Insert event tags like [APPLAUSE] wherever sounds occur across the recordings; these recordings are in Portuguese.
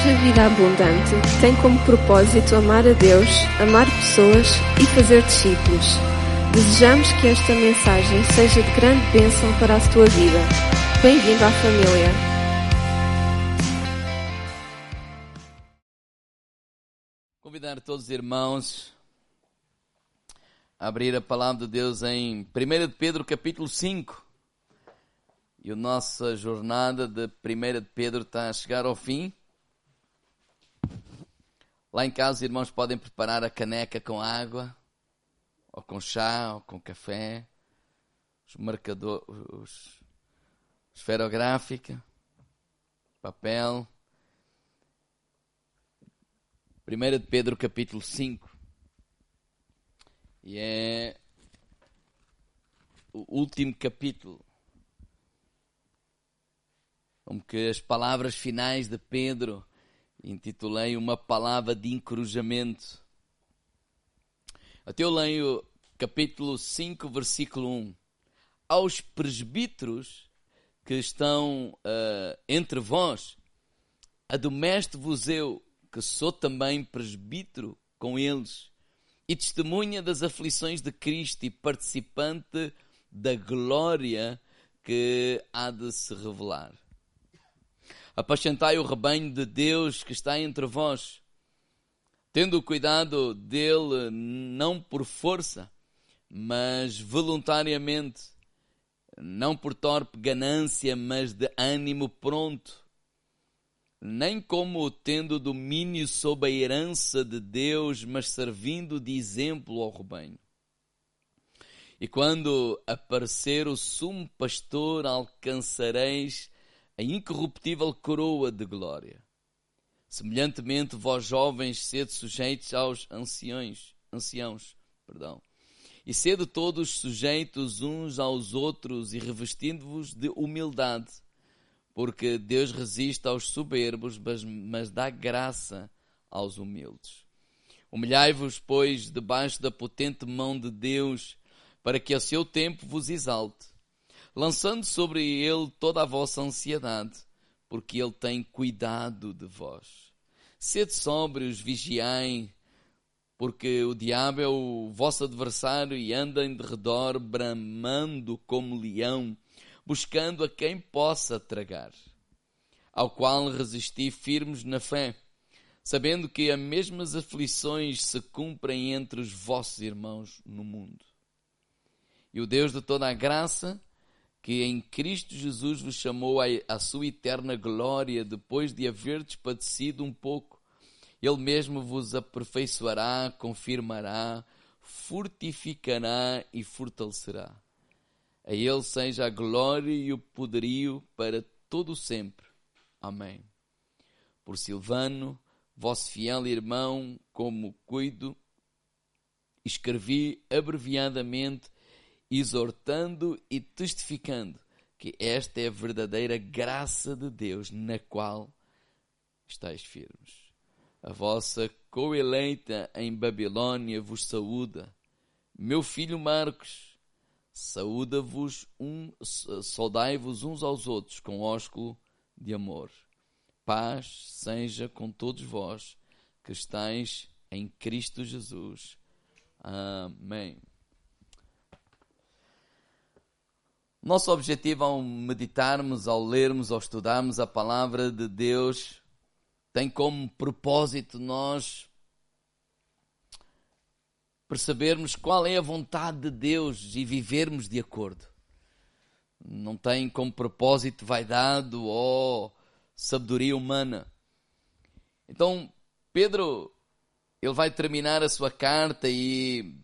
Igreja Vida Abundante tem como propósito amar a Deus, amar pessoas e fazer discípulos. Desejamos que esta mensagem seja de grande bênção para a tua vida. Bem-vindo à família. Convidar todos os irmãos a abrir a palavra de Deus em 1 de Pedro capítulo 5. E a nossa jornada de 1 de Pedro está a chegar ao fim. Lá em casa, os irmãos podem preparar a caneca com água, ou com chá, ou com café, os marcadores, os, esferográfica, papel. 1 de Pedro capítulo 5. E é o último capítulo. Como que as palavras finais de Pedro intitulei uma palavra de encorajamento. Até eu leio capítulo 5, versículo 1. Aos presbíteros que estão uh, entre vós, adomesto-vos eu, que sou também presbítero com eles, e testemunha das aflições de Cristo e participante da glória que há de se revelar. Apacentai o rebanho de Deus que está entre vós, tendo cuidado dele não por força, mas voluntariamente, não por torpe ganância, mas de ânimo pronto, nem como tendo domínio sobre a herança de Deus, mas servindo de exemplo ao rebanho. E quando aparecer o sumo pastor, alcançareis a incorruptível coroa de glória. Semelhantemente, vós jovens, sede sujeitos aos anciões, anciãos, perdão, e sede todos sujeitos uns aos outros e revestindo-vos de humildade, porque Deus resiste aos soberbos, mas, mas dá graça aos humildes. Humilhai-vos, pois, debaixo da potente mão de Deus, para que a seu tempo vos exalte lançando sobre ele toda a vossa ansiedade, porque ele tem cuidado de vós. Sede sóbrios, vigiai, porque o diabo é o vosso adversário e anda em derredor, bramando como leão, buscando a quem possa tragar, ao qual resisti firmes na fé, sabendo que as mesmas aflições se cumprem entre os vossos irmãos no mundo. E o Deus de toda a graça, que em Cristo Jesus vos chamou à sua eterna glória, depois de haver padecido um pouco. Ele mesmo vos aperfeiçoará, confirmará, fortificará e fortalecerá. A Ele seja a glória e o poderio para todo sempre. Amém. Por Silvano, vosso fiel irmão, como cuido, escrevi abreviadamente exortando e testificando que esta é a verdadeira graça de Deus na qual estáis firmes. A vossa coeleita em Babilônia vos saúda. Meu filho Marcos, saúda-vos, um, saudai-vos uns aos outros com ósculo de amor. Paz seja com todos vós que estáis em Cristo Jesus. Amém. Nosso objetivo ao meditarmos, ao lermos, ao estudarmos a palavra de Deus, tem como propósito nós percebermos qual é a vontade de Deus e vivermos de acordo. Não tem como propósito vaidade ou sabedoria humana. Então, Pedro, ele vai terminar a sua carta e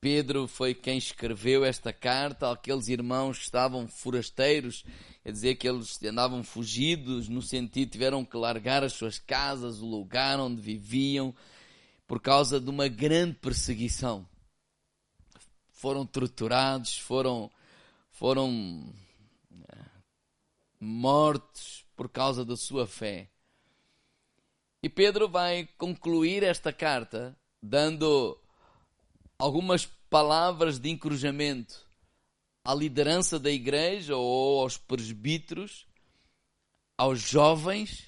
Pedro foi quem escreveu esta carta àqueles irmãos que estavam forasteiros, quer dizer que eles andavam fugidos, no sentido tiveram que largar as suas casas, o lugar onde viviam, por causa de uma grande perseguição. Foram torturados, foram, foram eh, mortos por causa da sua fé. E Pedro vai concluir esta carta dando algumas palavras de encorajamento à liderança da igreja ou aos presbíteros, aos jovens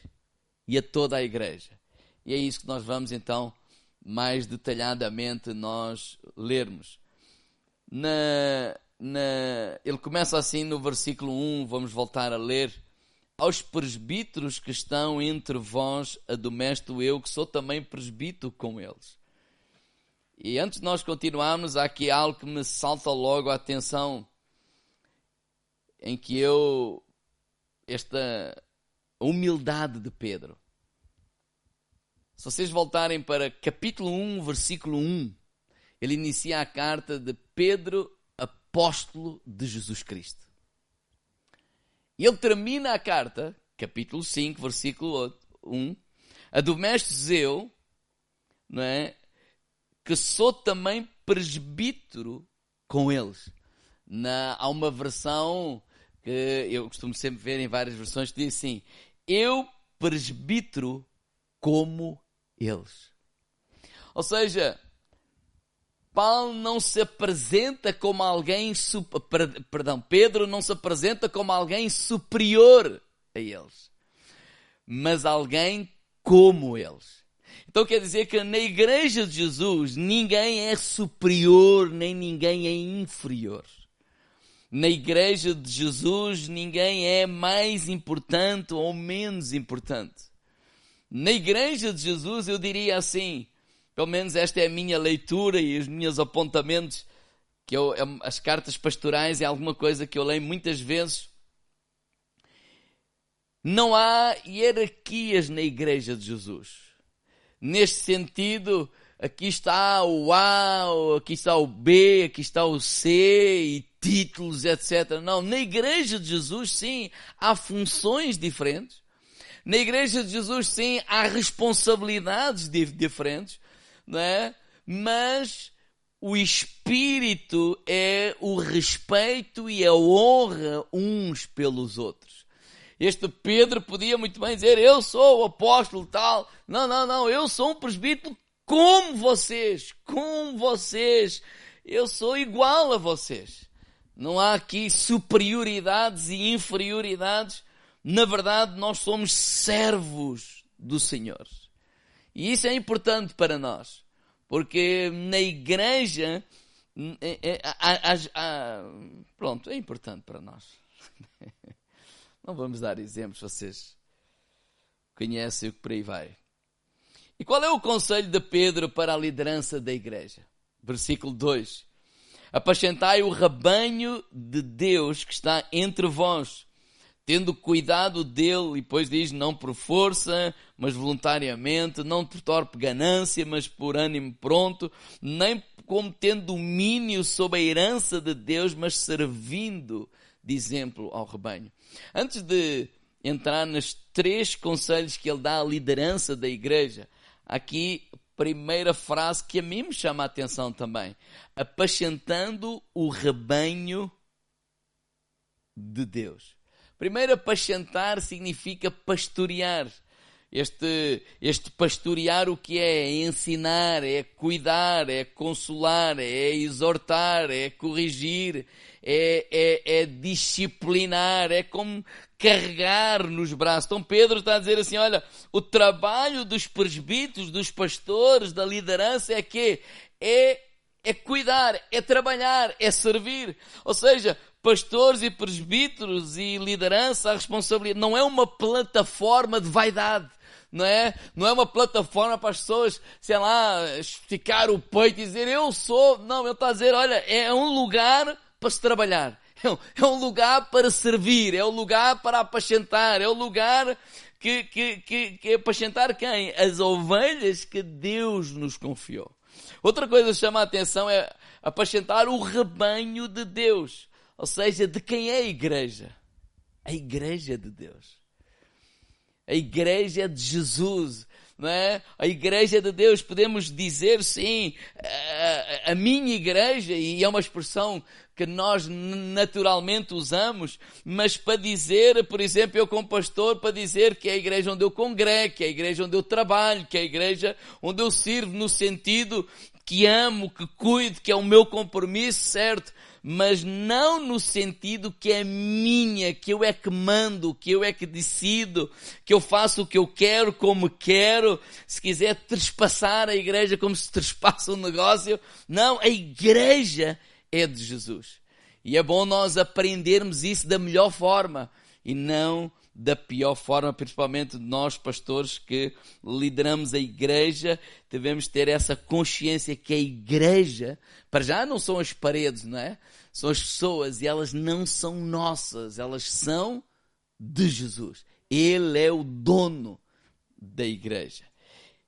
e a toda a igreja. E é isso que nós vamos então mais detalhadamente nós lermos. Na, na, ele começa assim no versículo 1, vamos voltar a ler. Aos presbíteros que estão entre vós, adomesto eu, que sou também presbítero com eles. E antes de nós continuarmos, há aqui algo que me salta logo a atenção, em que eu, esta humildade de Pedro. Se vocês voltarem para capítulo 1, versículo 1, ele inicia a carta de Pedro, apóstolo de Jesus Cristo. E ele termina a carta, capítulo 5, versículo 1, admoestes eu, não é? Que sou também presbítero com eles. Na, há uma versão que eu costumo sempre ver em várias versões que diz assim: Eu presbítero como eles. Ou seja, Paulo não se apresenta como alguém, perdão, Pedro não se apresenta como alguém superior a eles, mas alguém como eles. Então quer dizer que na igreja de Jesus ninguém é superior nem ninguém é inferior. Na igreja de Jesus ninguém é mais importante ou menos importante. Na igreja de Jesus, eu diria assim, pelo menos esta é a minha leitura e os meus apontamentos, que eu, as cartas pastorais é alguma coisa que eu leio muitas vezes. Não há hierarquias na igreja de Jesus. Neste sentido, aqui está o A, aqui está o B, aqui está o C e títulos, etc. Não, na igreja de Jesus, sim, há funções diferentes na Igreja de Jesus, sim, há responsabilidades diferentes, não é? Mas o espírito é o respeito e a honra uns pelos outros. Este Pedro podia muito bem dizer: Eu sou o apóstolo tal. Não, não, não. Eu sou um presbítero como vocês. Como vocês. Eu sou igual a vocês. Não há aqui superioridades e inferioridades na verdade, nós somos servos do Senhor. E isso é importante para nós, porque na igreja, é, é, pronto, é importante para nós. [LAUGHS] Não vamos dar exemplos, vocês conhecem o que por aí vai. E qual é o conselho de Pedro para a liderança da igreja? Versículo 2: Apacentai o rebanho de Deus que está entre vós tendo cuidado dele, e depois diz, não por força, mas voluntariamente, não por torpe ganância, mas por ânimo pronto, nem como tendo domínio sobre a herança de Deus, mas servindo de exemplo ao rebanho. Antes de entrar nos três conselhos que ele dá à liderança da igreja, aqui primeira frase que a mim me chama a atenção também. Apacentando o rebanho de Deus. Primeiro, apacentar significa pastorear. Este, este pastorear o que é? É ensinar, é cuidar, é consolar, é exortar, é corrigir, é, é, é disciplinar, é como carregar nos braços. Então Pedro está a dizer assim: olha, o trabalho dos presbíteros, dos pastores, da liderança é que é, é cuidar, é trabalhar, é servir. Ou seja, pastores e presbíteros e liderança, a responsabilidade não é uma plataforma de vaidade. Não é? Não é uma plataforma para as pessoas, sei lá, esticar o peito e dizer eu sou. Não, ele está a dizer, olha, é um lugar para se trabalhar. É um lugar para servir, é um lugar para apacentar, é um lugar que, que, que, que apacentar quem? As ovelhas que Deus nos confiou. Outra coisa que chama a atenção é apacentar o rebanho de Deus. Ou seja, de quem é a igreja? A igreja de Deus. A igreja de Jesus. Não é? A igreja de Deus, podemos dizer sim, a, a minha igreja, e é uma expressão que nós naturalmente usamos, mas para dizer, por exemplo, eu como pastor, para dizer que é a igreja onde eu congrego, que é a igreja onde eu trabalho, que é a igreja onde eu sirvo, no sentido que amo, que cuido, que é o meu compromisso, certo? Mas não no sentido que é minha, que eu é que mando, que eu é que decido, que eu faço o que eu quero, como quero. Se quiser trespassar a igreja como se trespassa um negócio. Não, a igreja é de Jesus. E é bom nós aprendermos isso da melhor forma e não da pior forma, principalmente nós pastores que lideramos a igreja, devemos ter essa consciência que a igreja, para já não são as paredes, não é? São as pessoas e elas não são nossas, elas são de Jesus. Ele é o dono da igreja.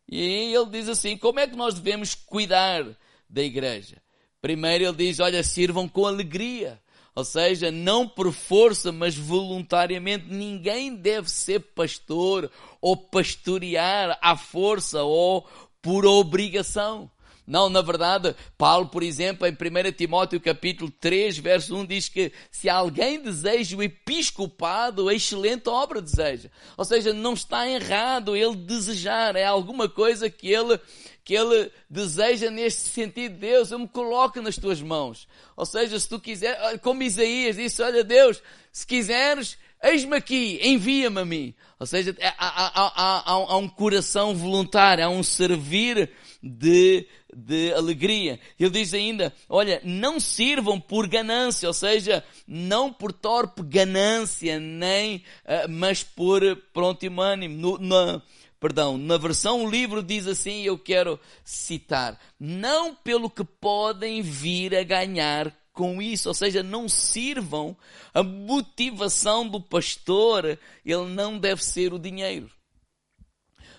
E ele diz assim: como é que nós devemos cuidar da igreja? Primeiro ele diz: olha, sirvam com alegria. Ou seja, não por força, mas voluntariamente. Ninguém deve ser pastor ou pastorear à força ou por obrigação. Não, na verdade, Paulo, por exemplo, em 1 Timóteo capítulo 3, verso 1, diz que se alguém deseja o episcopado, a excelente obra deseja. Ou seja, não está errado ele desejar, é alguma coisa que ele que ele deseja neste sentido, Deus, eu me coloco nas tuas mãos. Ou seja, se tu quiser, como Isaías disse, olha Deus, se quiseres, eis-me aqui, envia-me a mim. Ou seja, há, há, há, há, um coração voluntário, há um servir de, de alegria. Ele diz ainda, olha, não sirvam por ganância, ou seja, não por torpe ganância, nem, uh, mas por pronto e ânimo. No, no, perdão, na versão livro diz assim, eu quero citar, não pelo que podem vir a ganhar com isso, ou seja, não sirvam a motivação do pastor, ele não deve ser o dinheiro.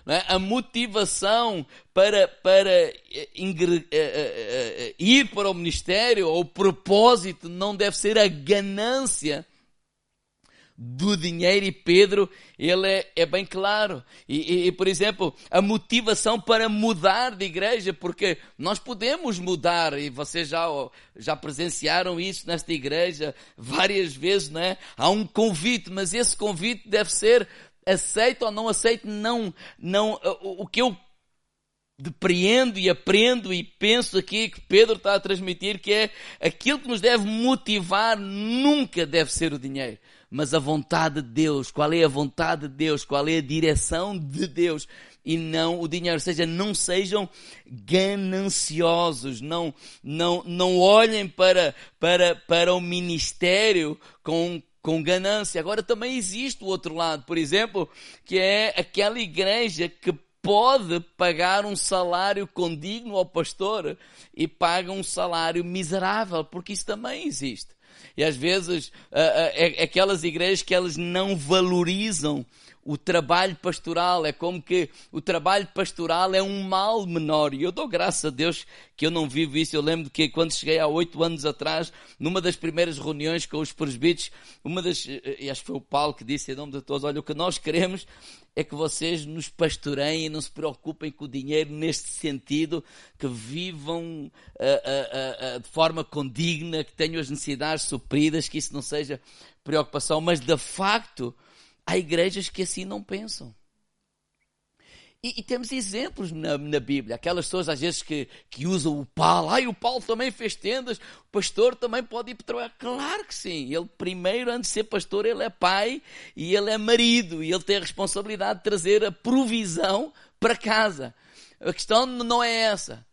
É? A motivação para, para eh, uh, uh, ir para o ministério, ou o propósito, não deve ser a ganância do dinheiro e Pedro, ele é, é bem claro. E, e, e, por exemplo, a motivação para mudar de igreja, porque nós podemos mudar, e vocês já, já presenciaram isso nesta igreja várias vezes, não é? Há um convite, mas esse convite deve ser aceito ou não aceito, não, não, o, que eu depreendo e aprendo e penso aqui que Pedro está a transmitir que é aquilo que nos deve motivar nunca deve ser o dinheiro mas a vontade de Deus. Qual é a vontade de Deus? Qual é a direção de Deus? E não o dinheiro. Ou seja, não sejam gananciosos. Não, não, não olhem para, para, para o ministério com, com ganância. Agora também existe o outro lado, por exemplo, que é aquela igreja que pode pagar um salário condigno ao pastor e paga um salário miserável, porque isso também existe. E às vezes é, aquelas igrejas que elas não valorizam o trabalho pastoral, é como que o trabalho pastoral é um mal menor. E eu dou graças a Deus que eu não vivo isso. Eu lembro que quando cheguei há oito anos atrás, numa das primeiras reuniões com os presbíteros, uma das, e acho que foi o Paulo que disse em nome de todos, olha, o que nós queremos é que vocês nos pastoreiem e não se preocupem com o dinheiro neste sentido, que vivam uh, uh, uh, de forma condigna, que tenham as necessidades supridas, que isso não seja preocupação, mas de facto Há igrejas que assim não pensam. E, e temos exemplos na, na, Bíblia. Aquelas pessoas, às vezes, que, que usam o Paulo. Ai, o Paulo também fez tendas. O pastor também pode ir para trabalhar. Claro que sim. Ele, primeiro, antes de ser pastor, ele é pai e ele é marido. E ele tem a responsabilidade de trazer a provisão para casa. A questão não é essa.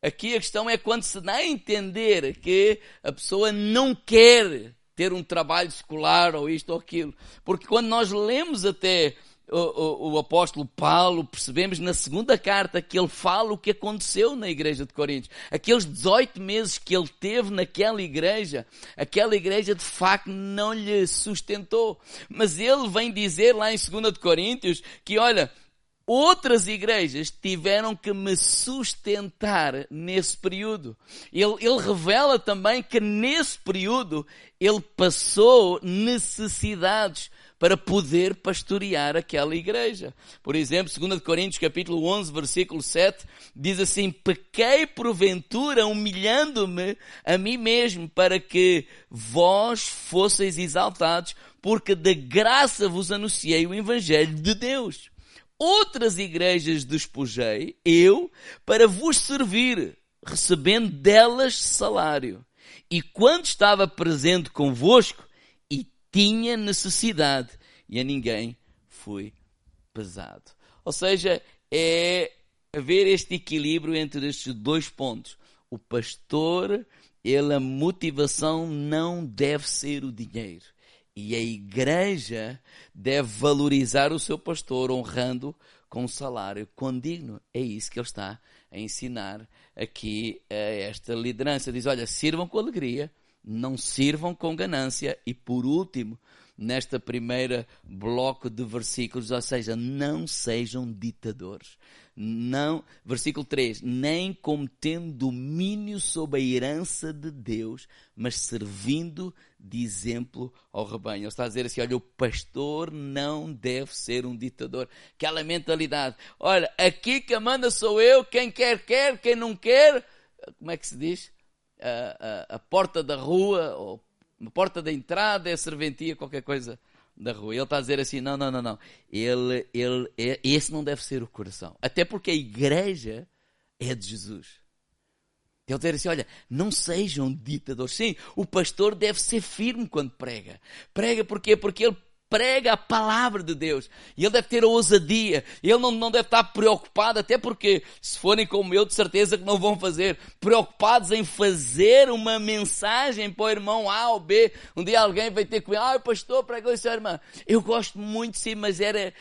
Aqui a questão é quando se dá a entender que a pessoa não quer ter um trabalho escolar ou isto ou aquilo. Porque quando nós lemos até o, o, o, apóstolo Paulo, percebemos na segunda carta que ele fala o que aconteceu na igreja de Coríntios. Aqueles 18 meses que ele teve naquela igreja, aquela igreja de facto não lhe sustentou. Mas ele vem dizer lá em 2 de Coríntios que, olha, outras igrejas tiveram que me sustentar nesse período. Ele, ele, revela também que nesse período ele passou necessidades para poder pastorear aquela igreja. Por exemplo, 2 Coríntios capítulo 11, versículo 7, diz assim, pequei porventura humilhando-me a mim mesmo para que vós fosseis exaltados, porque de graça vos anunciei o evangelho de Deus outras igrejas despojei, eu, para vos servir, recebendo delas salário. E quando estava presente convosco, e tinha necessidade, e a ninguém fui pesado. Ou seja, é haver este equilíbrio entre estes dois pontos. O pastor, ele, a motivação não deve ser o dinheiro. E a igreja deve valorizar o seu pastor, honrando com um salário condigno. É isso que ele está a ensinar aqui a esta liderança. Diz: olha, sirvam com alegria, não sirvam com ganância. E por último, nesta primeira bloco de versículos, ou seja, não sejam ditadores não, versículo 3, nem como tendo domínio sobre a herança de Deus, mas servindo de exemplo ao rebanho. Ele está a dizer assim, olha, o pastor não deve ser um ditador. Aquela mentalidade, olha, aqui que manda sou eu, quem quer, quer, quem não quer, como é que se diz? A, a, a porta da rua, ou a porta da entrada é serventia, qualquer coisa da rua. Ele está a dizer assim: não, não, não, não. Ele, ele, é, esse não deve ser o coração. Até porque a igreja é de Jesus. Ele dizer assim: olha, não sejam ditadores. Sim, o pastor deve ser firme quando prega. Prega porquê? Porque ele prega a palavra de Deus. E ele deve ter ousadia. Ele não, não deve estar preocupado, até porque, se forem como eu, de certeza que não vão fazer. Preocupados em fazer uma mensagem para o irmão A ou B. Um dia alguém vai ter comigo, ah, o pastor pregou isso, irmã. Eu gosto muito, sim, mas era.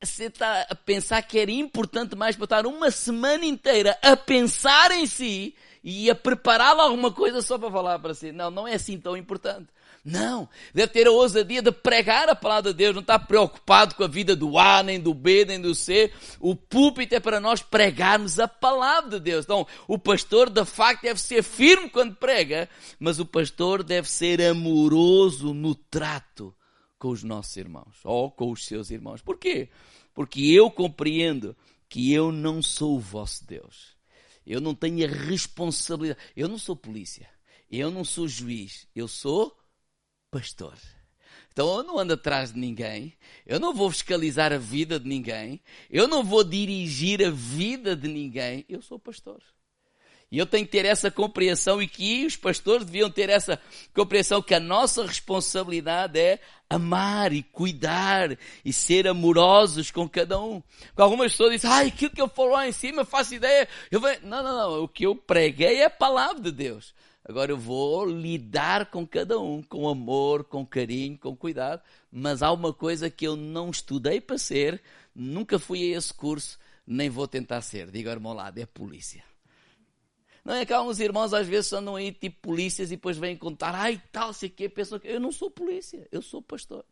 Você está a pensar que era importante mais para estar uma semana inteira a pensar em si e a preparar alguma coisa só para falar para si. Não, não é assim tão importante. Não, deve ter a ousadia de pregar a palavra de Deus, não está preocupado com a vida do A, nem do B, nem do C. O púlpito é para nós pregarmos a palavra de Deus. Então, o pastor de facto deve ser firme quando prega, mas o pastor deve ser amoroso no trato com os nossos irmãos, ou com os seus irmãos. Por quê? Porque eu compreendo que eu não sou o vosso Deus. Eu não tenho a responsabilidade. Eu não sou polícia. Eu não sou juiz. Eu sou pastor. Então eu não ando atrás de ninguém, eu não vou fiscalizar a vida de ninguém, eu não vou dirigir a vida de ninguém, eu sou pastor. E eu tenho que ter essa compreensão e que os pastores deviam ter essa compreensão que a nossa responsabilidade é amar e cuidar e ser amorosos com cada um. Porque algumas pessoas dizem, ai, aquilo que eu falo lá em cima, faço ideia. Eu vou... Não, não, não. O que eu preguei é a palavra de Deus. Agora eu vou lidar com cada um, com amor, com carinho, com cuidado, mas há uma coisa que eu não estudei para ser, nunca fui a esse curso, nem vou tentar ser. Diga ao irmão lado, é polícia. Não é que há uns irmãos às vezes andam aí tipo polícias e depois vêm contar, ai tal, sei que, pensam que eu não sou polícia, eu sou pastor.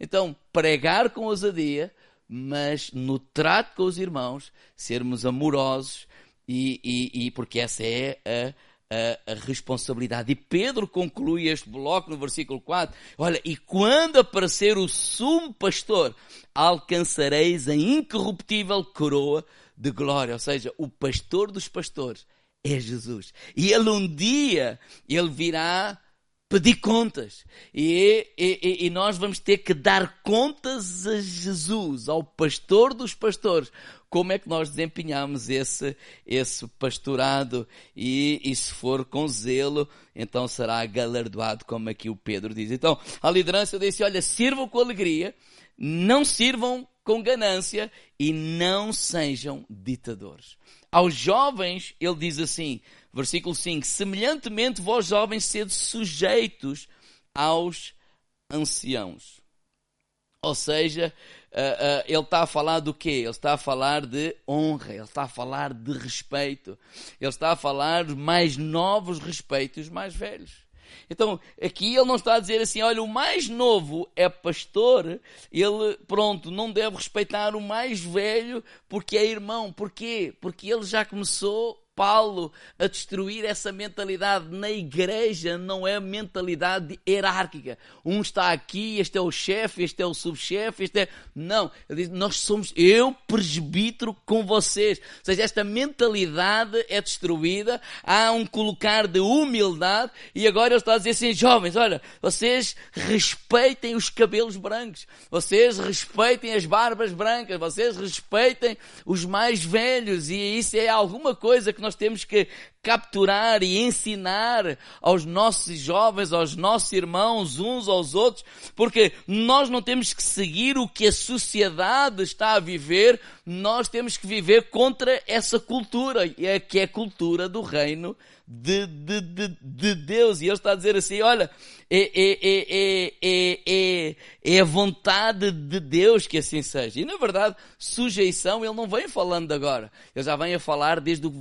Então, pregar com ousadia, mas no trato com os irmãos, sermos amorosos e, e, e porque essa é a a, responsabilidade. E Pedro conclui este bloco no versículo 4. Olha, e quando aparecer o sumo pastor, alcançareis a incorruptível coroa de glória. Ou seja, o pastor dos pastores é Jesus. E ele um dia, ele virá pedir contas. E, e, e, nós vamos ter que dar contas a Jesus, ao pastor dos pastores, como é que nós desempenhamos esse, esse pastorado e, e se for com zelo, então será galardoado, como aqui o Pedro diz. Então, a liderança disse, olha, sirvam com alegria, não sirvam com ganância e não sejam ditadores. Aos jovens, ele diz assim, versículo 5, semelhantemente vós jovens sede sujeitos aos anciãos. Ou seja, uh, uh, ele está a falar do quê? Ele está a falar de honra, ele está a falar de respeito, ele está a falar mais novos respeitos mais velhos. Então, aqui ele não está a dizer assim, olha, o mais novo é pastor, ele, pronto, não deve respeitar o mais velho porque é irmão. Porquê? Porque ele já começou Paulo a destruir essa mentalidade na igreja, não é mentalidade hierárquica. Um está aqui, este é o chefe, este é o subchefe, este é. Não, ele diz: nós somos eu, presbítero, com vocês. Ou seja, esta mentalidade é destruída, há um colocar de humildade, e agora ele está a dizer assim: jovens, olha, vocês respeitem os cabelos brancos, vocês respeitem as barbas brancas, vocês respeitem os mais velhos, e isso é alguma coisa que nós temos que capturar e ensinar aos nossos jovens, aos nossos irmãos, uns aos outros, porque nós não temos que seguir o que a sociedade está a viver, nós temos que viver contra essa cultura, que é a cultura do reino de, de, de, de Deus. E ele está a dizer assim: olha, é, é, é, é, a vontade de Deus que assim seja. E na verdade, sujeição, ele não vem falando agora. Ele já vem a falar desde o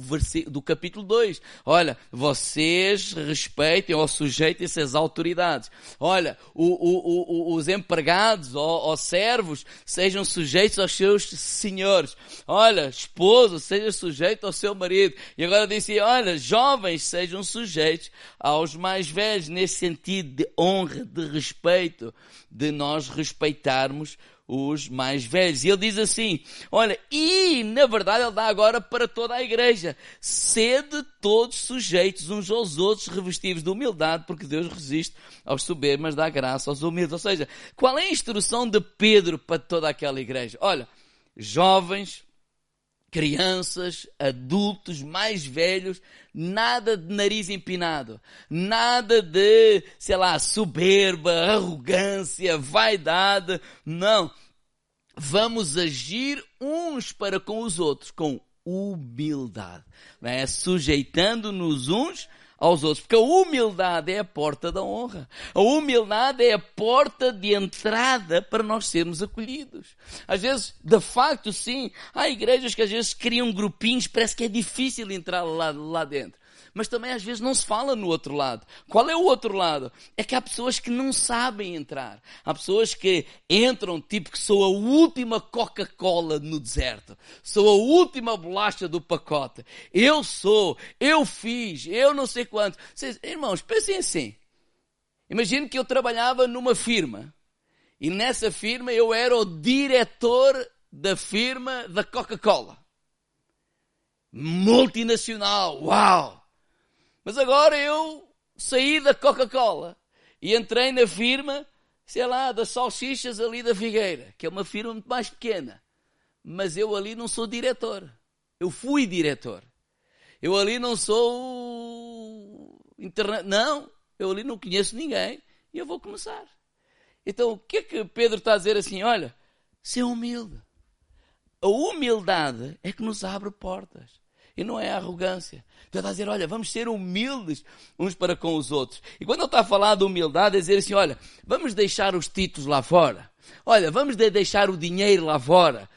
do capítulo 2. Olha, vocês respeitem ou sujeitem-se às autoridades. Olha, o, o, o, os empregados ou, ou servos sejam sujeitos aos seus senhores. Olha, esposo, seja sujeito ao seu marido. E agora disse, olha, jovens, sejam sujeitos aos mais velhos, nesse sentido de honra, de respeito, de nós respeitarmos os mais velhos. E ele diz assim: olha, e na verdade ele dá agora para toda a igreja: sede todos sujeitos uns aos outros, revestidos de humildade, porque Deus resiste aos soberbos, mas dá graça aos humildes. Ou seja, qual é a instrução de Pedro para toda aquela igreja? Olha, jovens, crianças, adultos, mais velhos, nada de nariz empinado, nada de, sei lá, soberba, arrogância, vaidade, não. Vamos agir uns para com os outros com humildade, é? sujeitando-nos uns aos outros, porque a humildade é a porta da honra. A humildade é a porta de entrada para nós sermos acolhidos. Às vezes, de facto, sim, há igrejas que às vezes criam grupinhos, parece que é difícil entrar lá, lá dentro mas também às vezes não se fala no outro lado. Qual é o outro lado? É que há pessoas que não sabem entrar. Há pessoas que entram tipo que sou a última Coca-Cola no deserto. Sou a última bolacha do pacote. Eu sou, eu fiz, eu não sei quanto. Vocês, irmãos, pensem assim. Imagine que eu trabalhava numa firma. E nessa firma eu era o diretor da firma da Coca-Cola. Multinacional, uau! Mas agora eu saí da Coca-Cola e entrei na firma, sei lá, das salsichas ali da Figueira, que é uma firma muito mais pequena. Mas eu ali não sou diretor. Eu fui diretor. Eu ali não sou internet. Não, eu ali não conheço ninguém e eu vou começar. Então, o que é que Pedro está a dizer assim? Olha, ser humilde. A humildade é que nos abre portas. E não é arrogância. Ele está a dizer, olha, vamos ser humildes uns para com os outros. E quando ele está a falar de humildade, é dizer assim, olha, vamos deixar os títulos lá fora. Olha, vamos deixar o dinheiro lá fora.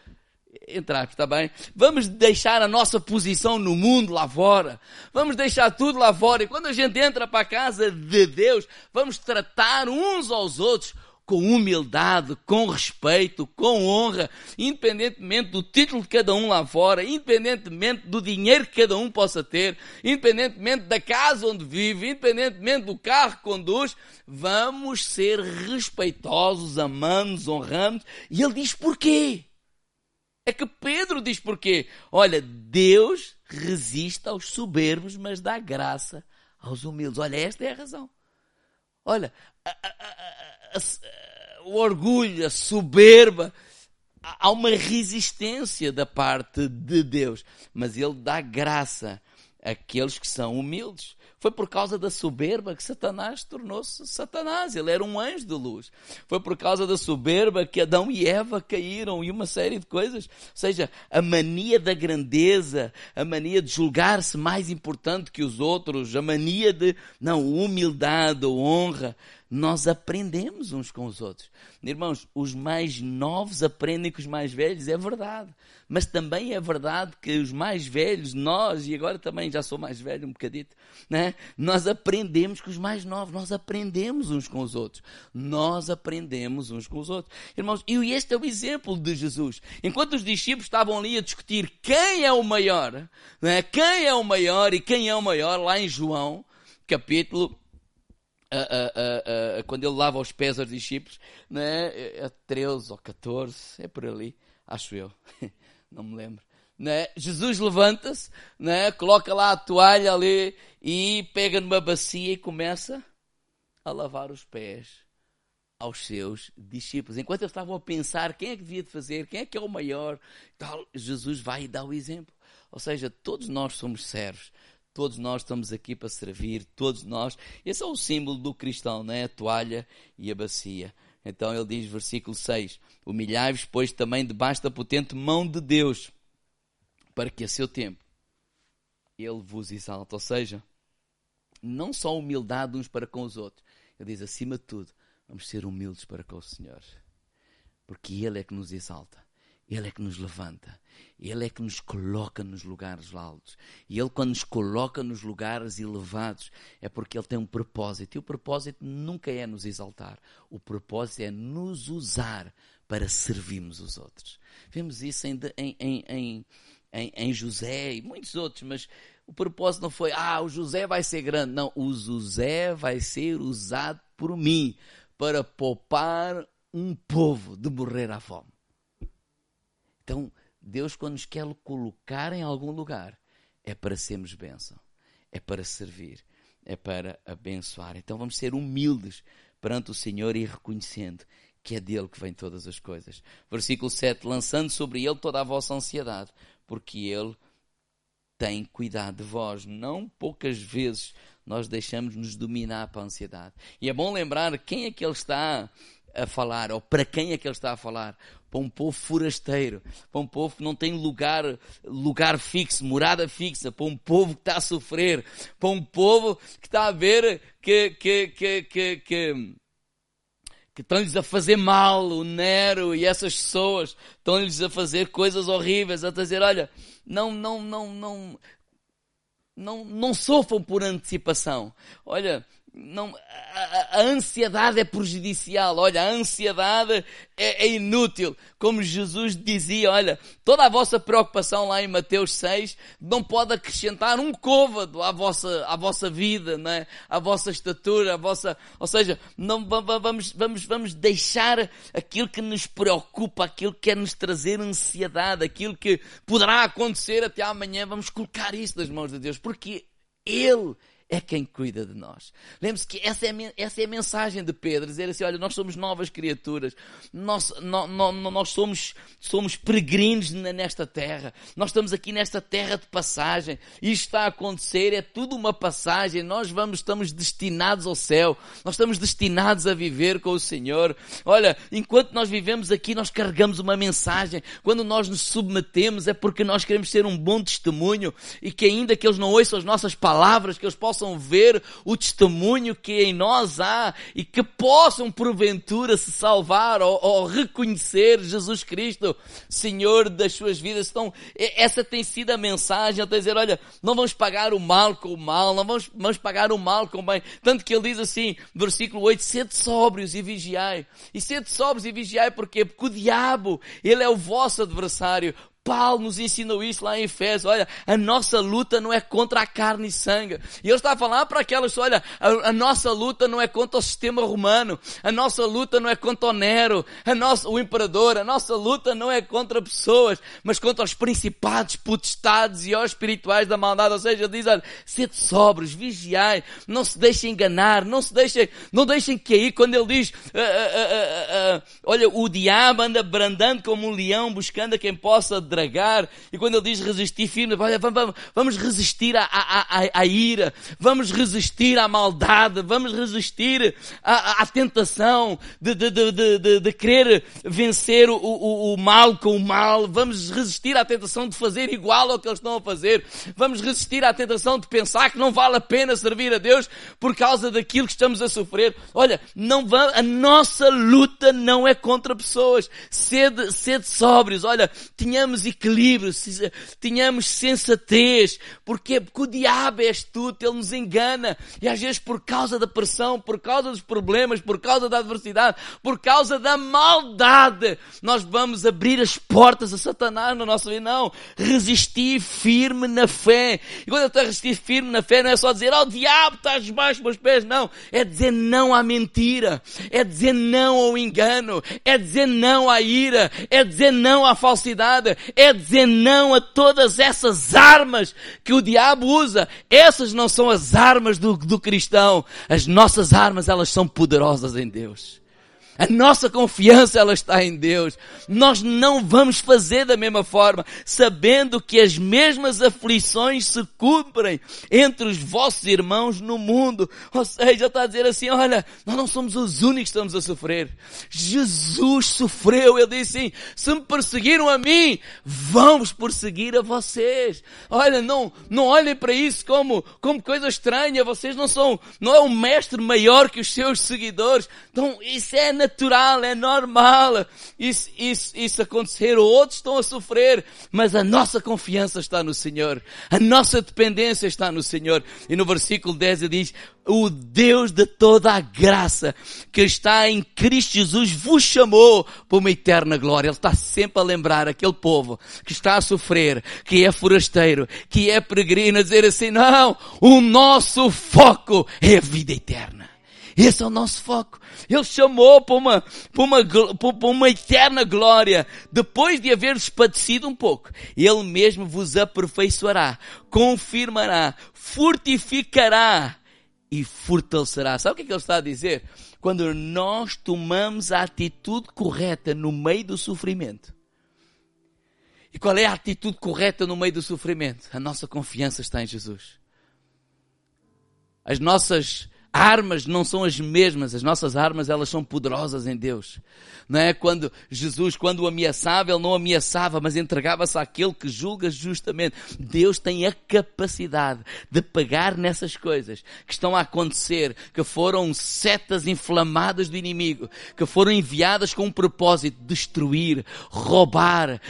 Entrar, está bem? Vamos deixar a nossa posição no mundo lá fora. Vamos deixar tudo lá fora. E quando a gente entra para a casa de Deus, vamos tratar uns aos outros com humildade, com respeito, com honra, independentemente do título de cada um lá fora, independentemente do dinheiro que cada um possa ter, independentemente da casa onde vive, independentemente do carro que conduz, vamos ser respeitosos, amamos, honramos. E ele diz porquê? É que Pedro diz porquê. Olha, Deus resiste aos soberbos, mas dá graça aos humildes. Olha, esta é a razão. Olha, a, a, a, o orgulho, a soberba. Há uma resistência da parte de Deus, mas Ele dá graça àqueles que são humildes. Foi por causa da soberba que Satanás tornou-se Satanás. Ele era um anjo de luz. Foi por causa da soberba que Adão e Eva caíram e uma série de coisas. Ou seja, a mania da grandeza, a mania de julgar-se mais importante que os outros, a mania de, não, humildade, honra, nós aprendemos uns com os outros. Irmãos, os mais novos aprendem com os mais velhos, é verdade. Mas também é verdade que os mais velhos, nós, e agora também já sou mais velho um bocadito, né? nós aprendemos com os mais novos, nós aprendemos uns com os outros. Nós aprendemos uns com os outros. Irmãos, e este é o exemplo de Jesus. Enquanto os discípulos estavam ali a discutir quem é o maior, né? quem é o maior e quem é o maior, lá em João, capítulo Uh, uh, quando ele lava os pés aos discípulos, né? é 13 ou 14, é por ali, acho eu, [LAUGHS] não me lembro. Né? Jesus levanta-se, né? coloca lá a toalha ali e pega numa bacia e começa a lavar os pés aos seus discípulos. Enquanto eles estavam a pensar quem é que devia de fazer, quem é que é o maior, tal, Jesus vai e dá o exemplo. Ou seja, todos nós somos servos, Todos nós estamos aqui para servir, todos nós. Esse é o símbolo do cristão, é? A toalha e a bacia. Então ele diz, versículo 6: Humilhai-vos, pois, também debaixo da potente mão de Deus, para que a seu tempo ele vos exalte. Ou seja, não só humildade uns para com os outros. Ele diz, acima de tudo, vamos ser humildes para com o Senhor, porque Ele é que nos exalta. Ele é que nos levanta. Ele é que nos coloca nos lugares altos. E Ele, quando nos coloca nos lugares elevados, é porque Ele tem um propósito. E o propósito nunca é nos exaltar. O propósito é nos usar para servirmos os outros. Vemos isso em, em, em, em, em José e muitos outros, mas o propósito não foi, ah, o José vai ser grande. Não, o José vai ser usado por mim para poupar um povo de morrer à fome. Então, Deus, quando nos quer colocar em algum lugar, é para sermos bênção, é para servir, é para abençoar. Então, vamos ser humildes perante o Senhor e reconhecendo que é dele que vem todas as coisas. Versículo 7: lançando sobre ele toda a vossa ansiedade, porque ele tem cuidado de vós. Não poucas vezes nós deixamos nos dominar para a ansiedade. E é bom lembrar quem é que ele está a falar, ou para quem é que ele está a falar para um povo forasteiro, para um povo que não tem lugar, lugar fixo, morada fixa, para um povo que está a sofrer, para um povo que está a ver que, que, que, que, que que estão-lhes a fazer mal, o Nero e essas pessoas estão-lhes a fazer coisas horríveis, a dizer, olha, não, não, não, não, não, não sofram por antecipação. Olha, não, a, a, ansiedade é prejudicial. Olha, a ansiedade é, é, inútil. Como Jesus dizia, olha, toda a vossa preocupação lá em Mateus 6 não pode acrescentar um côvado à vossa, à vossa vida, não é? à vossa estatura, à vossa, ou seja, não, vamos, vamos, vamos deixar aquilo que nos preocupa, aquilo que quer nos trazer ansiedade, aquilo que poderá acontecer até amanhã, vamos colocar isso nas mãos de Deus, porque Ele é quem cuida de nós. Lembre-se que essa é, a, essa é a mensagem de Pedro, dizer assim, olha, nós somos novas criaturas, nós, nós, nós somos, somos peregrinos nesta terra, nós estamos aqui nesta terra de passagem, isto está a acontecer, é tudo uma passagem, nós vamos, estamos destinados ao céu, nós estamos destinados a viver com o Senhor. Olha, enquanto nós vivemos aqui, nós carregamos uma mensagem, quando nós nos submetemos é porque nós queremos ser um bom testemunho e que ainda que eles não ouçam as nossas palavras, que eles possam possam ver o testemunho que em nós há e que possam porventura se salvar ou, ou reconhecer Jesus Cristo, Senhor das suas vidas. Então, essa tem sido a mensagem, a dizer, olha, não vamos pagar o mal com o mal, não vamos, vamos pagar o mal com o bem. Tanto que ele diz assim, versículo 8, sede sóbrios e vigiai. E sede sóbrios e vigiai porquê? Porque o diabo, ele é o vosso adversário. Paulo nos ensinou isso lá em Efésios. Olha, a nossa luta não é contra a carne e sangue. E ele está a falar para aquelas, olha, a, a, nossa luta não é contra o sistema romano. A nossa luta não é contra o Nero, a nossa, o imperador. A nossa luta não é contra pessoas, mas contra os principados, potestades e os espirituais da maldade. Ou seja, diz, olha, sede sobres, vigiai, não se deixem enganar, não se deixem, não deixem cair quando ele diz, uh, uh, uh, olha, o diabo anda brandando como um leão buscando a quem possa dragar. E quando ele diz resistir firme, olha, vamos, vamos resistir à, à, à, à, ira, vamos resistir à maldade, vamos resistir à, à tentação de, de, de, de, de querer vencer o, o, o mal com o mal, vamos resistir à tentação de fazer igual ao que eles estão a fazer, vamos resistir à tentação de pensar que não vale a pena servir a Deus por causa daquilo que estamos a sofrer. Olha, não a nossa luta não é contra pessoas. Sede, sede sóbrios. Olha, tenhamos equilíbrio, tenhamos sensatez. Porquê? Porque o diabo é astuto, ele nos engana. E às vezes por causa da pressão, por causa dos problemas, por causa da adversidade, por causa da maldade, nós vamos abrir as portas a Satanás na nossa vida. Não. Resistir firme na fé. E quando eu estou a resistir firme na fé, não é só dizer, oh diabo, estás debaixo dos meus pés. Não. É dizer não à mentira. É dizer não ao engano. É dizer não à ira. É dizer não à falsidade. É dizer não a todas essas armas que o diabo usa. Essas não são as armas do, do cristão. As nossas armas, elas são poderosas em Deus. A nossa confiança ela está em Deus. Nós não vamos fazer da mesma forma, sabendo que as mesmas aflições se cumprem entre os vossos irmãos no mundo. Ou seja, está a dizer assim, olha, nós não somos os únicos que estamos a sofrer. Jesus sofreu. Ele disse assim, se me perseguiram a mim, vamos perseguir a vocês. Olha, não, não olhem para isso como, como coisa estranha. Vocês não são, não é um mestre maior que os seus seguidores. Então, isso é natural, é normal isso, isso, isso acontecer. Outros estão a sofrer, mas a nossa confiança está no Senhor. A nossa dependência está no Senhor. E no versículo 10 ele diz, o Deus de toda a graça que está em Cristo Jesus vos chamou para uma eterna glória. Ele está sempre a lembrar aquele povo que está a sofrer, que é forasteiro, que é peregrino, a dizer assim, não, o nosso foco é a vida eterna. Esse é o nosso foco. Ele chamou para uma, para uma, para uma eterna glória. Depois de haver-vos padecido um pouco, Ele mesmo vos aperfeiçoará, confirmará, fortificará e fortalecerá. Sabe o que, é que Ele está a dizer? Quando nós tomamos a atitude correta no meio do sofrimento. E qual é a atitude correta no meio do sofrimento? A nossa confiança está em Jesus. As nossas armas não são as mesmas, as nossas armas elas são poderosas em Deus. Não é quando Jesus, quando ameaçava, ele não ameaçava, mas entregava-se àquele que julga justamente. Deus tem a capacidade de pegar nessas coisas que estão a acontecer, que foram setas inflamadas do inimigo, que foram enviadas com um propósito de destruir, roubar,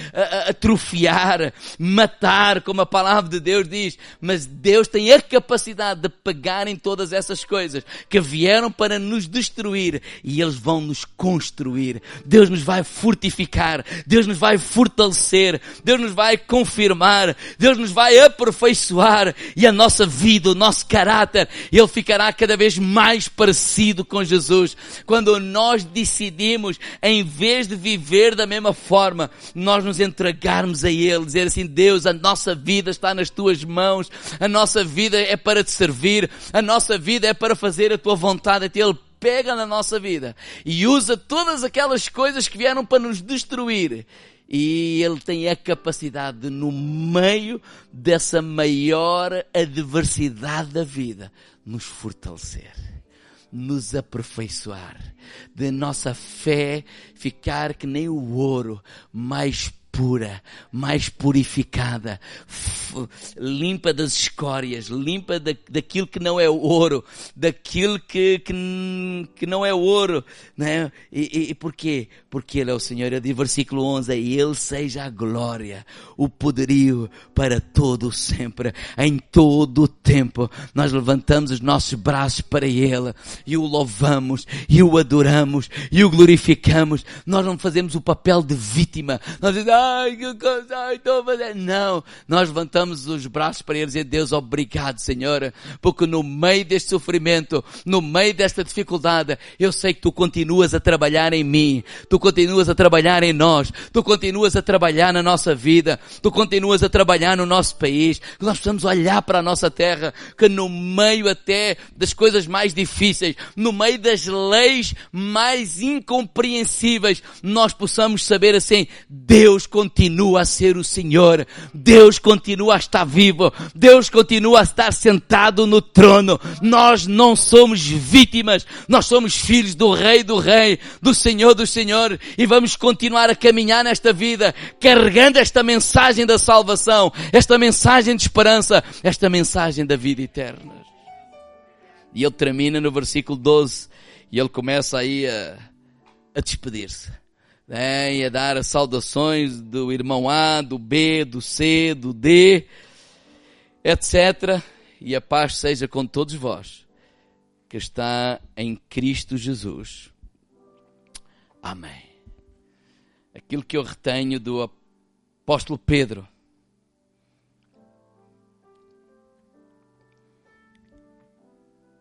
atrofiar, matar, como a palavra de Deus diz. Mas Deus tem a capacidade de pegar em todas essas coisas coisas que vieram para nos destruir e eles vão nos construir. Deus nos vai fortificar, Deus nos vai fortalecer, Deus nos vai confirmar, Deus nos vai aperfeiçoar e a nossa vida, o nosso caráter, ele ficará cada vez mais parecido com Jesus. Quando nós decidimos, em vez de viver da mesma forma, nós nos entregarmos a Ele, dizer assim, Deus, a nossa vida está nas tuas mãos, a nossa vida é para te servir, a nossa vida é para fazer a tua vontade, até Ele pega na nossa vida e usa todas aquelas coisas que vieram para nos destruir. E Ele tem a capacidade de, no meio dessa maior adversidade da vida, nos fortalecer nos aperfeiçoar, de nossa fé ficar que nem o ouro, mais pura, mais purificada, limpa das escórias, limpa da, daquilo que não é ouro, daquilo que, que, que não é ouro, né? E, e porquê? Porque Ele é o Senhor. Eu digo versículo 11, a Ele seja a glória, o poderio para todo sempre, em todo o tempo. Nós levantamos os nossos braços para Ele e o louvamos e o adoramos e o glorificamos. Nós não fazemos o papel de vítima. Nós dizemos, ai, que coisa, ai, estou a fazer. Não, nós levantamos os braços para Ele e Deus, obrigado, Senhor, porque no meio deste sofrimento, no meio desta dificuldade, eu sei que Tu continuas a trabalhar em mim, Tu continuas a trabalhar em nós, Tu continuas a trabalhar na nossa vida, Tu continuas a trabalhar no nosso país, que nós precisamos olhar para a nossa terra, que no meio até das coisas mais difíceis, no meio das leis mais incompreensíveis, nós possamos saber assim, Deus continua a ser o Senhor, Deus continua a estar vivo, Deus continua a estar sentado no trono. Nós não somos vítimas, nós somos filhos do Rei do Rei, do Senhor do Senhor e vamos continuar a caminhar nesta vida, carregando esta mensagem da salvação, esta mensagem de esperança, esta mensagem da vida eterna. E ele termina no versículo 12 e ele começa aí a, a despedir-se. Né? E a dar as saudações do irmão A, do B, do C, do D, etc. E a paz seja com todos vós, que está em Cristo Jesus. Amém. Aquilo que eu retenho do apóstolo Pedro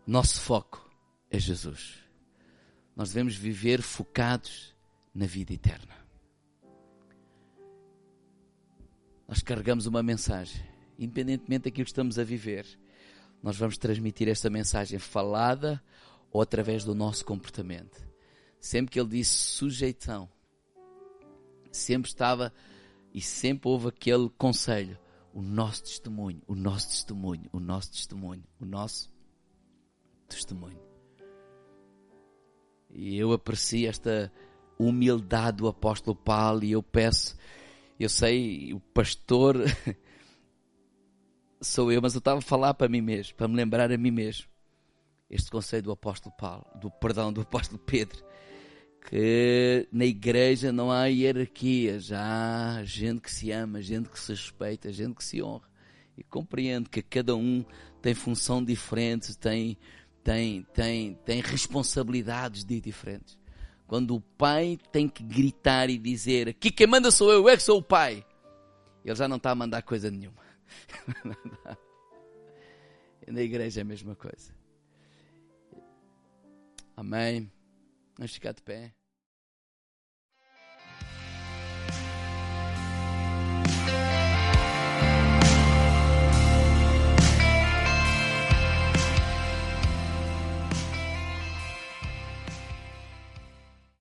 Nosso foco é Jesus. Nós devemos viver focados na vida eterna. Nós carregamos uma mensagem, independentemente daquilo que estamos a viver, nós vamos transmitir esta mensagem falada ou através do nosso comportamento. Sempre que ele disse sujeição, sempre estava e sempre houve aquele conselho: o nosso testemunho, o nosso testemunho, o nosso testemunho, o nosso testemunho. E eu aprecio esta humildade do apóstolo Paulo e eu peço, eu sei, o pastor [LAUGHS] sou eu, mas eu estava a falar para mim mesmo, para me lembrar a mim mesmo. Este conselho do apóstolo Paulo, do perdão do [LAUGHS] apóstolo Pedro, que na igreja não há hierarquias, há gente que se ama, gente que se respeita, gente que se honra. E compreendo que cada um tem função diferente, tem tem, tem, tem responsabilidades de diferentes. Quando o pai tem que gritar e dizer aqui quem manda sou eu, eu é que sou o pai, ele já não está a mandar coisa nenhuma. [LAUGHS] Na igreja é a mesma coisa. Amém. Vamos ficar de pé.